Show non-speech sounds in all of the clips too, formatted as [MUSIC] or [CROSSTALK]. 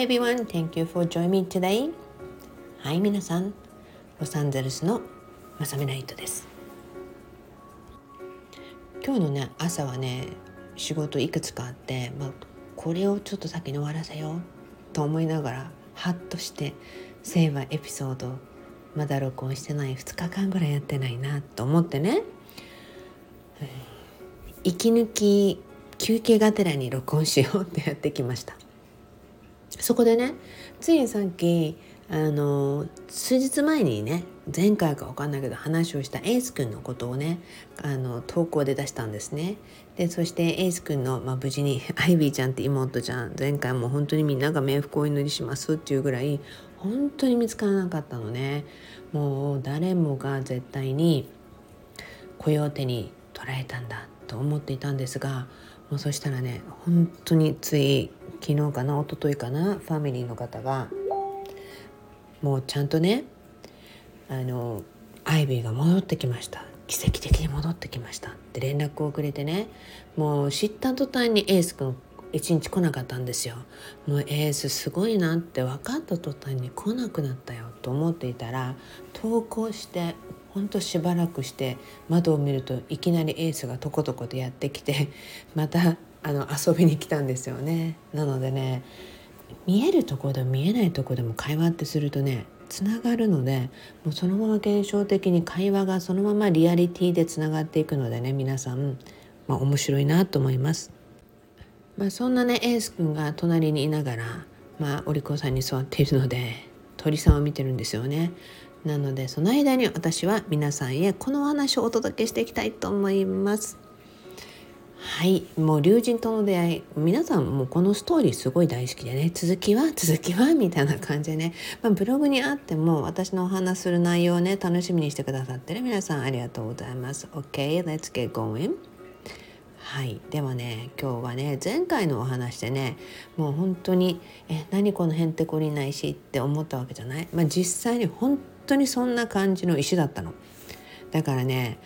everyone, thank you for joining me today. はい、皆さん、ロサンゼルスのまさみナイトです。今日のね、朝はね、仕事いくつかあって、まあ、これをちょっと先に終わらせようと思いながら、ハッとして、セイバーエピソード、まだ録音してない2日間ぐらいやってないなと思ってね、息抜き休憩がてらに録音しようってやってきました。そこでねついさっきあの数日前にね前回か分かんないけど話をしたエース君のことをねあの投稿で出したんですね。でそしてエース君の、まあ、無事に [LAUGHS] アイビーちゃんって妹ちゃん前回も本当にみんなが冥福をお祈りしますっていうぐらい本当に見つからなかったのね。もう誰もが絶対にコヨーテに捉えたんだと思っていたんですがもうそしたらね本当につい昨日かな一昨日かなファミリーの方がもうちゃんとねあのアイビーが戻ってきました。奇跡的に戻ってきました。って連絡をくれてねもう知った途端にエース君一日来なかったんですよ。もうエースすごいなって分かった途端に来なくなったよと思っていたら投稿してほんとしばらくして窓を見るといきなりエースがとことことやってきてまたあの遊びに来たんですよねなのでね見えるところでも見えないところでも会話ってするとねつながるのでもうそのまま現象的に会話がそのままリアリティでつながっていくのでね皆さん、まあ、面白いなと思います。まあ、そんなねエース君が隣にいながら、まあ、お利口さんに座っているので鳥さんを見てるんですよね。なのでその間に私は皆さんへこのお話をお届けしていきたいと思います。はい。もう竜神との出会い。皆さんもうこのストーリーすごい大好きでね。続きは [LAUGHS] 続きはみたいな感じでね、まあ、ブログにあっても私のお話する内容をね楽しみにしてくださってる皆さんありがとうございます。OK let's get going はい。ではね今日はね前回のお話でねもう本当にえ何このへんてこりな石って思ったわけじゃない、まあ、実際に本当にそんな感じの石だったの。だからね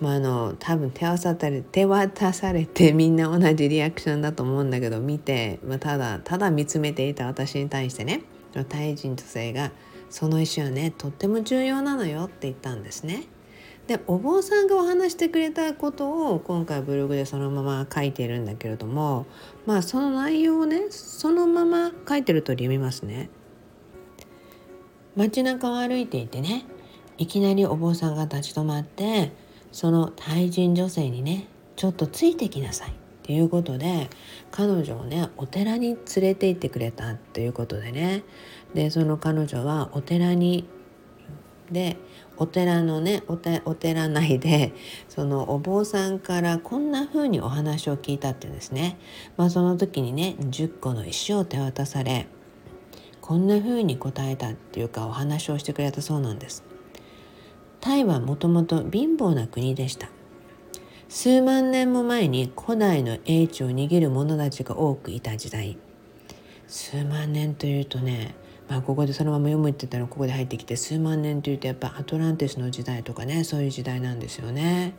まあ、あの多分手渡され手渡されてみんな同じリアクションだと思うんだけど見て、まあ、ただただ見つめていた私に対してねタイ人女性が「その石はねとっても重要なのよ」って言ったんですね。でお坊さんがお話してくれたことを今回ブログでそのまま書いているんだけれどもまあその内容をねそのまま書いてると読みますね。街中を歩いていてねいきなりお坊さんが立ち止まってその対人女性にねちょっとついてきなさいっていうことで彼女をねお寺に連れて行ってくれたということでねでその彼女はお寺にでお寺のねお寺内でそのお坊さんからこんな風にお話を聞いたってですね、まあ、その時にね10個の石を手渡されこんな風に答えたっていうかお話をしてくれたそうなんです。タイはもともと貧乏な国でした。数万年も前に古代の英知を握る者たちが多くいた時代。数万年というとねまあここでそのまま読むって言ったらここで入ってきて数万年というとやっぱアトランティスの時代とかねそういう時代なんですよね。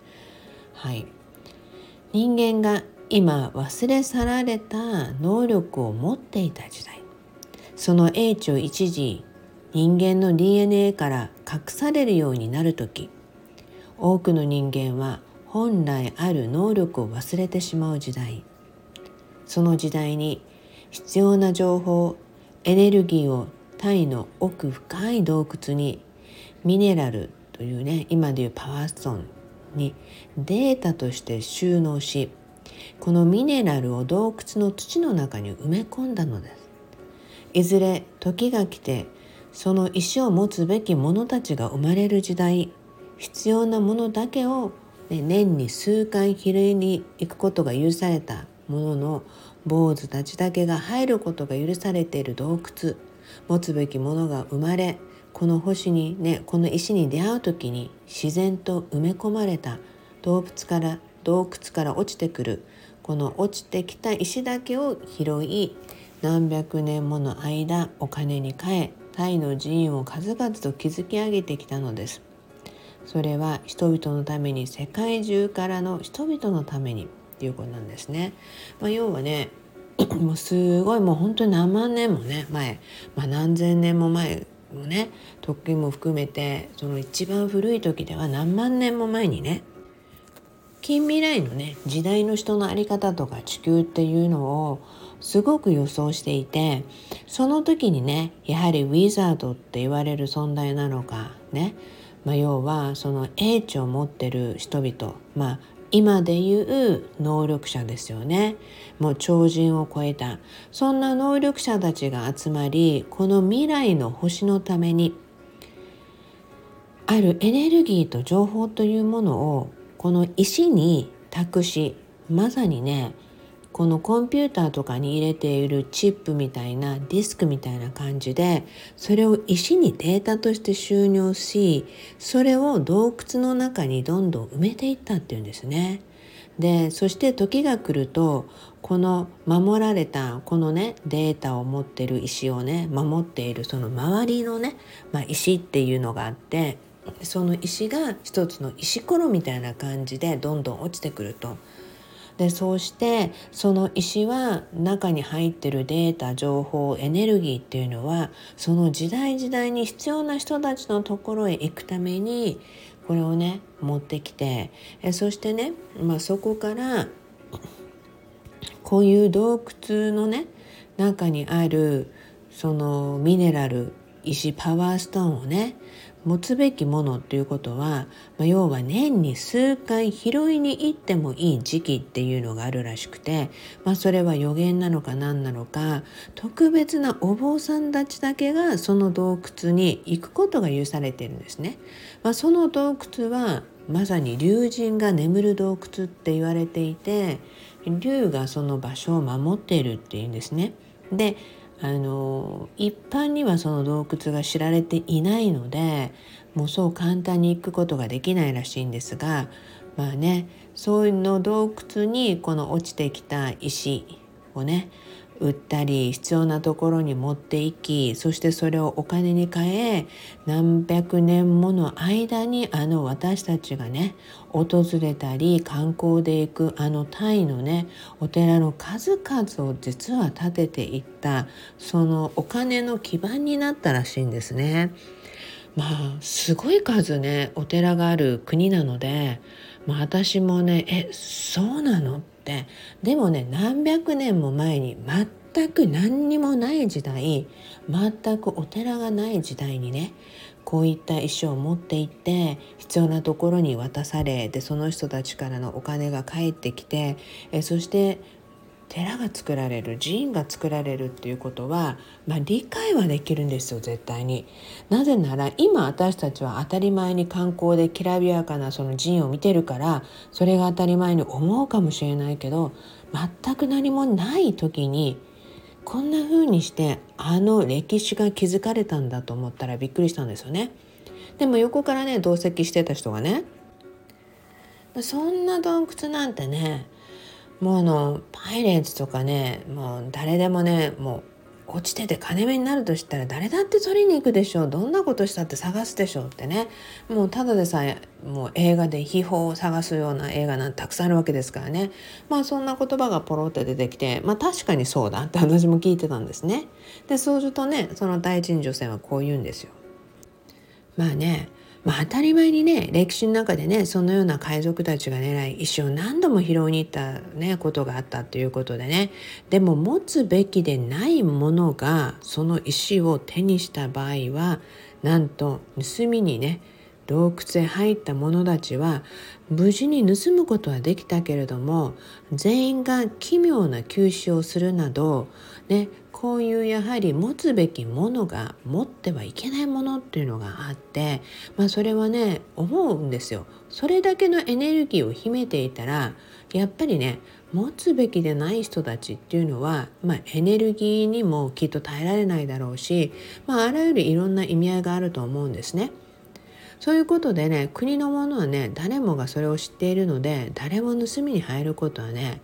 はい。人間が今忘れ去られた能力を持っていた時代。その英知を一時人間の DNA から隠されるようになる時多くの人間は本来ある能力を忘れてしまう時代。その時代に必要な情報エネルギーをタイの奥深い洞窟にミネラルというね今でいうパワーストーンにデータとして収納しこのミネラルを洞窟の土の中に埋め込んだのです。いずれ時が来てその意思を持つべき者たちが生まれる時代必要なものだけを、年に数回比例に行くことが許されたものの坊主たちだけが入ることが許されている洞窟。持つべきものが生まれこの星にねこの石に出会う時に自然と埋め込まれた。洞窟から洞窟から落ちてくる。この落ちてきた石だけを拾い何百年もの間お金に換えタイの寺院を数々と築き上げてきたのです。それは人々のために世界中からの人々のためにっていうことなんですね、まあ、要はね [CLEARS THROAT] もうすごいもう本当に何万年もね前、まあ、何千年も前のね時も含めてその一番古い時では何万年も前にね近未来のね時代の人の在り方とか地球っていうのをすごく予想していてその時にねやはりウィザードって言われる存在なのかね、まあ、要はその英知を持ってる人々。まあ今でいう能力者ですよね。もう超人を超えた。そんな能力者たちが集まりこの未来の星のためにあるエネルギーと情報というものをこの石に託しまさにねこのコンピューターとかに入れているチップみたいなディスクみたいな感じでそれを石にデータとして収入しそれを洞窟の中にどんどん埋めていったっていうんですね。でそして時が来るとこの守られたこのねデータを持ってる石をね守っているその周りのね、まあ、石っていうのがあってその石が一つの石ころみたいな感じでどんどん落ちてくると。でそうしてその石は中に入ってるデータ情報エネルギーっていうのはその時代時代に必要な人たちのところへ行くためにこれをね持ってきてえそしてね、まあ、そこからこういう洞窟のね中にあるそのミネラル石パワーストーンをね持つべきものっていうことは、まあ、要は年に数回拾いに行ってもいい時期っていうのがあるらしくて、まあ、それは予言なのか何なのか特別なお坊さんたちだけがその洞窟に行くことが許されてるんですね。まあ、その洞窟はまさに竜神が眠る洞窟って言われていて竜がその場所を守っているっていうんですね。であの一般にはその洞窟が知られていないのでもうそう簡単に行くことができないらしいんですがまあねそういうの洞窟にこの落ちてきた石をね売ったり必要なところに持っていきそしてそれをお金に換え何百年もの間にあの私たちがね訪れたり観光で行くあのタイのねお寺の数々を実は建てていったそのお金の基盤になったらしいんですね。まあすごい数ねお寺がある国なので、まあ、私もねえそうなの？ってでもね何百年も前に全く何にもない時代全くお寺がない時代にねこういった石を持って行って必要なところに渡されでその人たちからのお金が返ってきてえそして寺が作られる寺院が作られるっていうことは、まあ、理解はできるんですよ絶対に。なぜなら今私たちは当たり前に観光できらびやかなその寺院を見てるからそれが当たり前に思うかもしれないけど全く何もない時にこんな風にしてあの歴史が築かれたんだと思ったらびっくりしたんですよね。でも横からね同席してた人がねそんな洞窟なんてねもうあのパイレーツとかねもう誰でもねもう落ちてて金目になるとしたら誰だって取りに行くでしょう。どんなことしたって探すでしょうってね。もうただでさえもう映画で秘宝を探すような映画なんてたくさんあるわけですからね。まあそんな言葉がポロって出てきてまあ確かにそうだって私も聞いてたんですね。でそうするとねその第一女性はこう言うんですよ。まあねまあ、当たり前にね歴史の中でねそのような海賊たちが狙い石を何度も拾いに行った、ね、ことがあったということでね。でも持つべきでないものがその石を手にした場合はなんと盗みにね洞窟へ入った者たちは無事に盗むことはできたけれども全員が奇妙な急死をするなど、ね、こういうやはり持つべきものが持ってはいけないものっていうのがあって、まあ、それはね思うんですよ。それだけのエネルギーを秘めていたらやっぱりね持つべきでない人たちっていうのは、まあ、エネルギーにもきっと耐えられないだろうし、まあ、あらゆるいろんな意味合いがあると思うんですね。そういうことでね国のものはね誰もがそれを知っているので誰も盗みに入ることはね、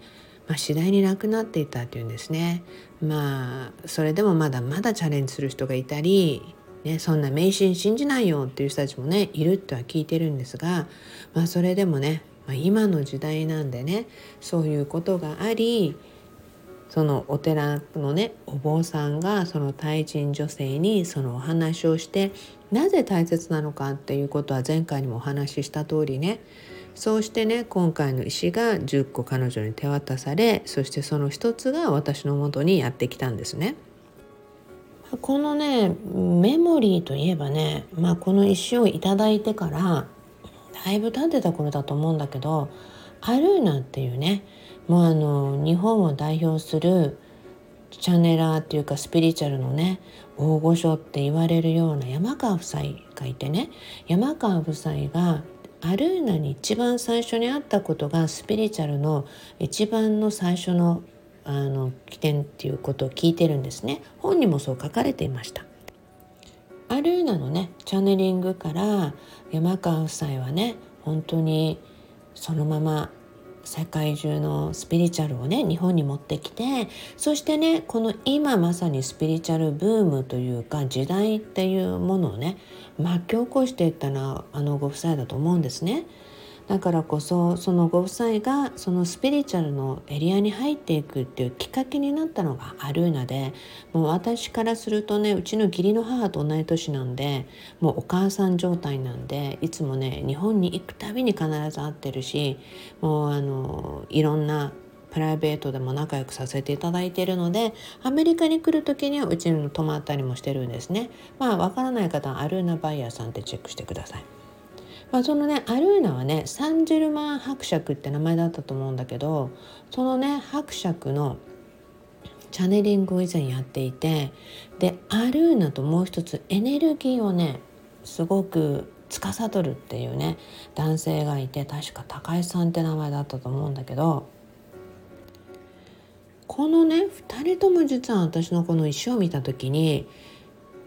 まあ、次第になくなっていたっていうんですね。まあそれでもまだまだチャレンジする人がいたり、ね、そんな迷信信じないよっていう人たちもねいるとは聞いてるんですが、まあ、それでもね、まあ、今の時代なんでねそういうことがありそのお寺のねお坊さんがその対人女性にそのお話をしてなぜ大切なのかっていうことは前回にもお話しした通りねそうしてね今回の石が10個彼女に手渡されそしてその一つが私のもとにやってきたんですね。このねメモリーといえばね、まあ、この石を頂いてからだいぶ経ってた頃だと思うんだけどアルーナっていうねもうあの日本を代表するチャネラーっていうかスピリチュアルのね大御所って言われるような山川夫妻がいてね山川夫妻がアルーナに一番最初に会ったことがスピリチュアルの一番の最初のあの起点っていうことを聞いてるんですね。本にもそう書かれていました。アルーナのねチャネリングから山川夫妻はね本当にそのまま世界中のスピリチュアルをね日本に持ってきてそしてねこの今まさにスピリチュアルブームというか時代っていうものをね巻き起こしていったのはあのご夫妻だと思うんですね。だからこそそのご夫妻がそのスピリチュアルのエリアに入っていくっていうきっかけになったのがアルーナでもう私からするとねうちの義理の母と同い年なんでもうお母さん状態なんでいつもね日本に行くたびに必ず会ってるしもうあのいろんなプライベートでも仲良くさせていただいているのでアメリカに来る時にはうちに泊まったりもしてるんですね。まあわからない方はアルーナバイヤーさんってチェックしてください。まあ、そのねアルーナはねサンジェルマン伯爵って名前だったと思うんだけどそのね伯爵のチャネリングを以前やっていてでアルーナともう一つエネルギーをねすごく司るっていうね男性がいて確か高井さんって名前だったと思うんだけどこのね2人とも実は私のこの石を見た時に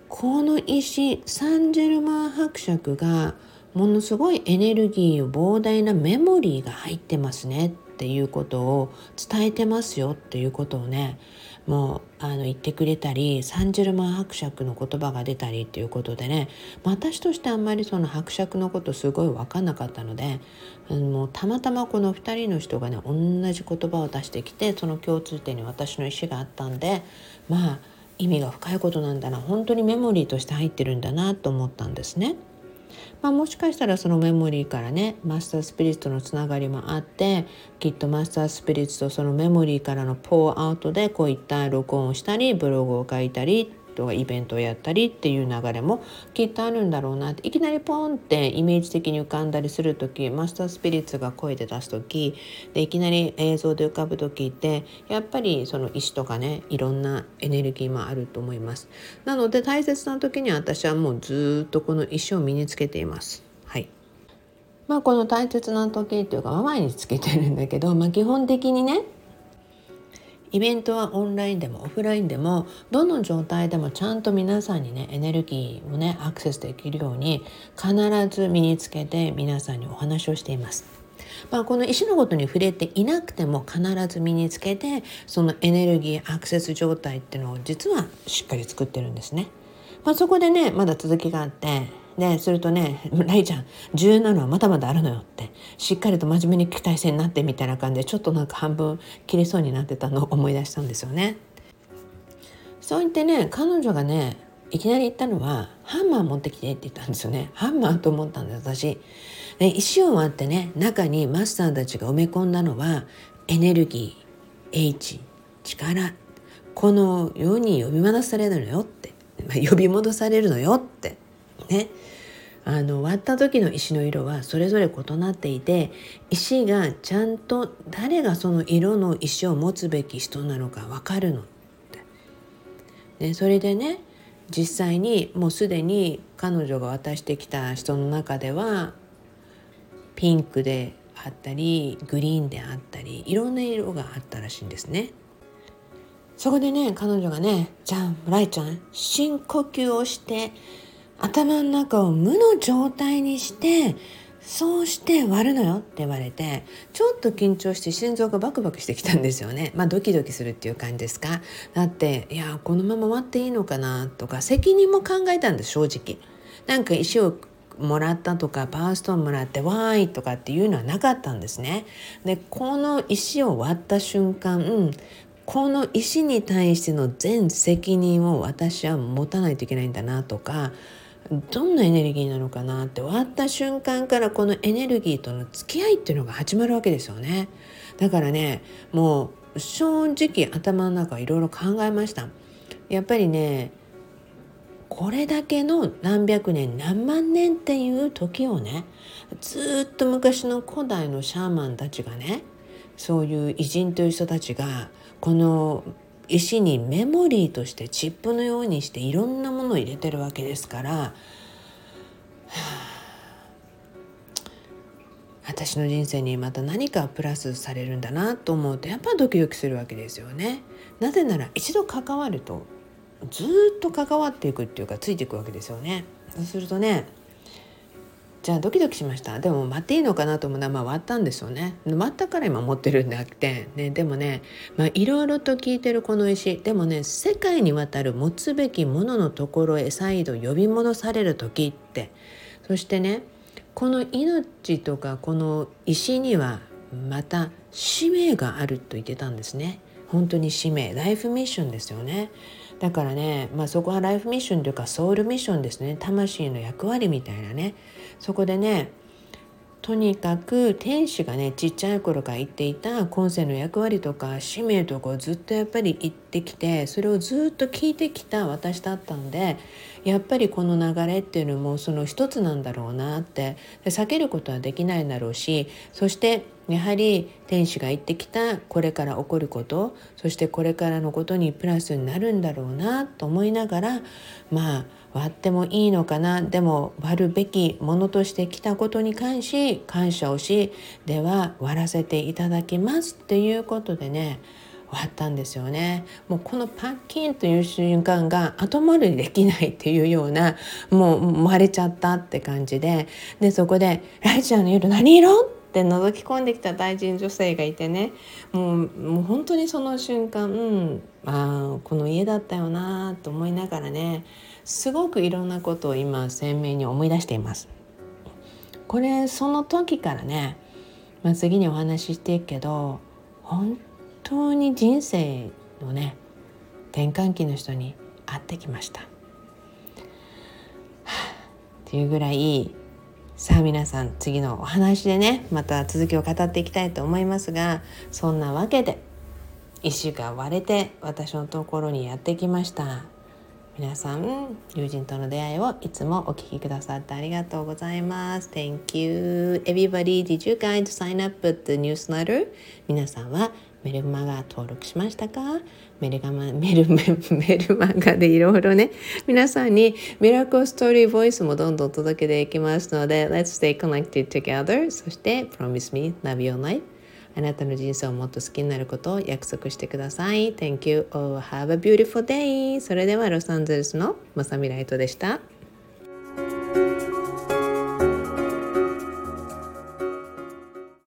この石サンジェルマン伯爵がものすごいエネルギーを膨大なメモリーが入ってますねっていうことを伝えてますよっていうことをねもうあの言ってくれたりサンジェルマン伯爵の言葉が出たりっていうことでね私としてあんまりその伯爵のことすごい分かんなかったのでもうたまたまこの2人の人がね同じ言葉を出してきてその共通点に私の意思があったんでまあ意味が深いことなんだな本当にメモリーとして入ってるんだなと思ったんですね。まあ、もしかしたらそのメモリーからねマスタースピリッツとのつながりもあってきっとマスタースピリッツとそのメモリーからのポーアウトでこういった録音をしたりブログを書いたりとかイベントをやったりっていう流れもきっとあるんだろうなっていきなりポンってイメージ的に浮かんだりする時マスタースピリッツが声で出す時でいきなり映像で浮かぶ時ってやっぱりその石とかねいろんなエネルギーもあると思います。なので大切な時に私はもうずっとこの石を身につけています。はいまあ、この大切な時っていうか、まあ、毎日つけてるんだけど、まあ、基本的にねイベントはオンラインでもオフラインでもどの状態でもちゃんと皆さんにねエネルギーをねアクセスできるように必ず身につけて皆さんにお話をしています。まあ、この石のことに触れていなくても必ず身につけてそのエネルギーアクセス状態っていうのを実はしっかり作ってるんですね。まあ、そこでねまだ続きがあってでするとね「ライちゃん重要なのはまだまだあるのよ」ってしっかりと真面目に期待性になってみたいな感じでちょっとなんか半分切れそうになってたのを [LAUGHS] 思い出したんですよね。そう言ってね彼女がねいきなり言ったのは「ハンマー持ってきて」って言ったんですよね。ハンマーと思ったんです私。で石を割ってね中にマスターたちが埋め込んだのはエネルギー H 力この世に呼び戻されるのよって、まあ、呼び戻されるのよってねあの割った時の石の色はそれぞれ異なっていて石がちゃんと誰がその色の石を持つべき人なのか分かるの。ね、それでね実際にもうすでに彼女が渡してきた人の中ではピンクであったりグリーンであったりいろんな色があったらしいんですね。そこでね彼女がね「じゃあライちゃん深呼吸をして頭の中を無の状態にしてそうして割るのよって言われてちょっと緊張して心臓がバクバクしてきたんですよね。まあドキドキするっていう感じですか？だっていやこのまま割っていいのかなとか責任も考えたんです正直。なんか石をもらったとかパワーストーンもらってわーいとかっていうのはなかったんですね。でこの石を割った瞬間この石に対しての全責任を私は持たないといけないんだなとかどんなエネルギーなのかなって終わった瞬間からこのエネルギーとの付き合いっていうのが始まるわけですよね。だからねもう正直頭の中いろいろ考えました。やっぱりねこれだけの何百年何万年っていう時をねずっと昔の古代のシャーマンたちがねそういう偉人という人たちがこの石にメモリーとしてチップのようにしていろんなものを入れてるわけですから、私の人生にまた何かプラスされるんだなと思うとやっぱドキドキするわけですよね。なぜなら一度関わるとずっと関わっていくっていうかついていくわけですよね。そうするとねじゃあドキドキしました。でも待っていいのかなと思うのはまあ割ったんですよね。割ったから今持ってるんであって、ね、でもねいろいろと聞いてるこの石。でもね世界にわたる持つべきもののところへ再度呼び戻される時って。そしてねこの命とかこの石にはまた使命があると言ってたんですね。本当に使命。ライフミッションですよね。だからね、まあ、そこはライフミッションというかソウルミッションですね。魂の役割みたいなね。そこでねとにかく天使がねちっちゃい頃から言っていた今世の役割とか使命とかをずっとやっぱり言ってきてそれをずっと聞いてきた私だったんでやっぱりこの流れっていうのもその一つなんだろうなって。避けることはできないだろうしそしてやはり天使が言ってきたこれから起こることそしてこれからのことにプラスになるんだろうなと思いながらまあ割ってもいいのかなでも割るべきものとして来たことに関し感謝をしでは割らせていただきますっていうことでね終わったんですよねもうこのパッキンという瞬間が後戻りできないっていうようなもう割れちゃったって感じででそこで「ライちゃんの夜何色?」って覗き込んできた大臣女性がいてねもうもう本当にその瞬間うんあこの家だったよなと思いながらねすごくいろんなことを今鮮明に思い出しています。これその時からね、まあ、次にお話ししていくけど本当に人生のね転換期の人に会ってきました。っていうぐらいさあ皆さん次のお話でねまた続きを語っていきたいと思いますがそんなわけで石が割れて私のところにやってきました。皆さん友人との出会いをいつもお聞きくださってありがとうございます。Thank you everybody. Did you guys sign up with the newsletter? 皆さんはメルマガ登録しましたか？メルガマメルメルマガでいろいろね。皆さんにミラクルストーリーボイスもどんどん届けていきますので Let's stay connected together そして Promise me love your life あなたの人生をもっと好きになることを約束してください。Thank you. All have a beautiful day それではロサンゼルスのまさみライトでした。